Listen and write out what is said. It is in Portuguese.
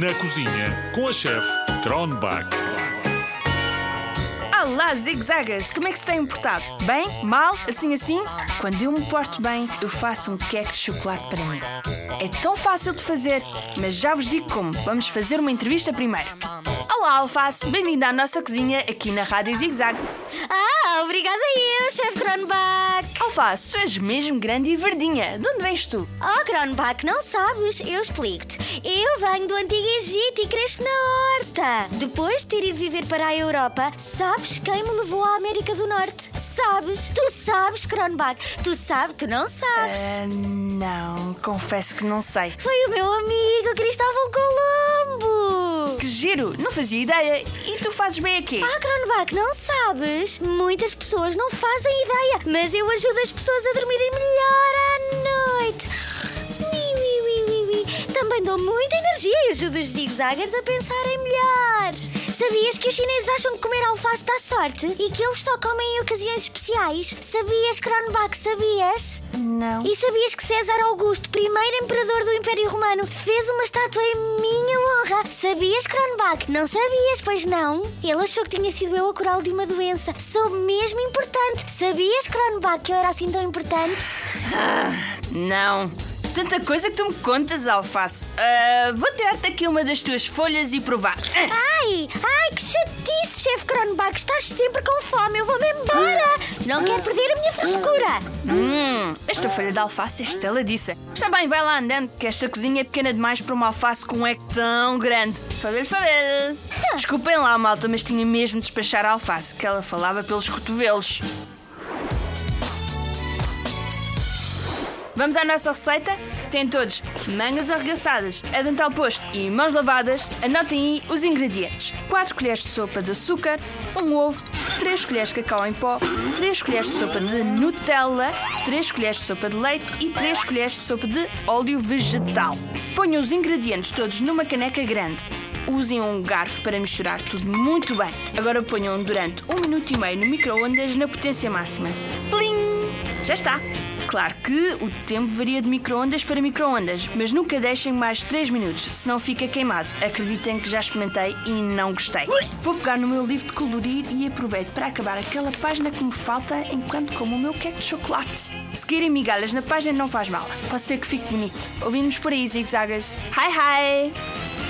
Na cozinha com a chefe Tronbach. Olá, zigzaggers! Como é que se tem portado? Bem? Mal? Assim assim? Quando eu me porto bem, eu faço um queque de chocolate para mim. É tão fácil de fazer, mas já vos digo como. Vamos fazer uma entrevista primeiro. Olá, Alface! Bem-vinda à nossa cozinha aqui na Rádio Zigzag. Ah, obrigada eu, chefe Kronbach. Alface, tu és mesmo grande e verdinha. De onde vens tu? Oh, Kronbach, não sabes? Eu explico-te. Eu venho do Antigo Egito e cresci na horta. Depois de ter ido viver para a Europa, sabes quem me levou à América do Norte? Sabes? Tu sabes, Kronbach. Tu sabes, tu não sabes. Ah, não, confesso que não sei. Foi o meu amigo Cristóvão Colombo. Que giro! Não fazia ideia. E tu fazes bem aqui? Ah, Kronbach, não sabes? Muitas pessoas não fazem ideia, mas eu ajudo as pessoas a dormirem melhor à noite. Ui, ui, ui. Também dou muita energia e ajudo os zigzaggers a pensarem melhor. Sabias que os chineses acham que comer alface dá sorte e que eles só comem em ocasiões especiais? Sabias, Kronbach, sabias? Não. E sabias que César Augusto, primeiro imperador do Império Romano, fez uma estátua em minha honra? Sabias, Kronbach? Não sabias, pois não? Ele achou que tinha sido eu a curá-lo de uma doença. Sou mesmo importante. Sabias, Kronbach, que eu era assim tão importante? Não. Tanta coisa que tu me contas, Alface. Ah, vou tirar-te aqui uma das tuas folhas e provar. Ai, ai, que chatice, chefe Kronbach. Estás sempre com fome. Eu vou-me embora. Não quero perder a minha frescura. Hum, esta folha de alface é estaladiça. Está bem, vai lá andando, que esta cozinha é pequena demais para uma alface com um eco tão grande. Fabel, Fabel. Desculpem lá, malta, mas tinha mesmo de despachar a alface, que ela falava pelos cotovelos. Vamos à nossa receita? Tem todos mangas arregaçadas, avental posto e mãos lavadas. Anotem aí os ingredientes: 4 colheres de sopa de açúcar, um ovo, 3 colheres de cacau em pó, 3 colheres de sopa de Nutella, 3 colheres de sopa de leite e 3 colheres de sopa de óleo vegetal. Ponham os ingredientes todos numa caneca grande. Usem um garfo para misturar tudo muito bem. Agora ponham durante um minuto e meio no micro-ondas na potência máxima. Plim! Já está! Claro que o tempo varia de micro-ondas para micro-ondas, mas nunca deixem mais de 3 minutos, senão fica queimado. Acreditem que já experimentei e não gostei. Vou pegar no meu livro de colorir e aproveito para acabar aquela página que me falta enquanto como o meu queque de chocolate. Se migalhas na página não faz mal, pode ser que fique bonito. Ouvimos por aí, zigzaggers. Hi hi!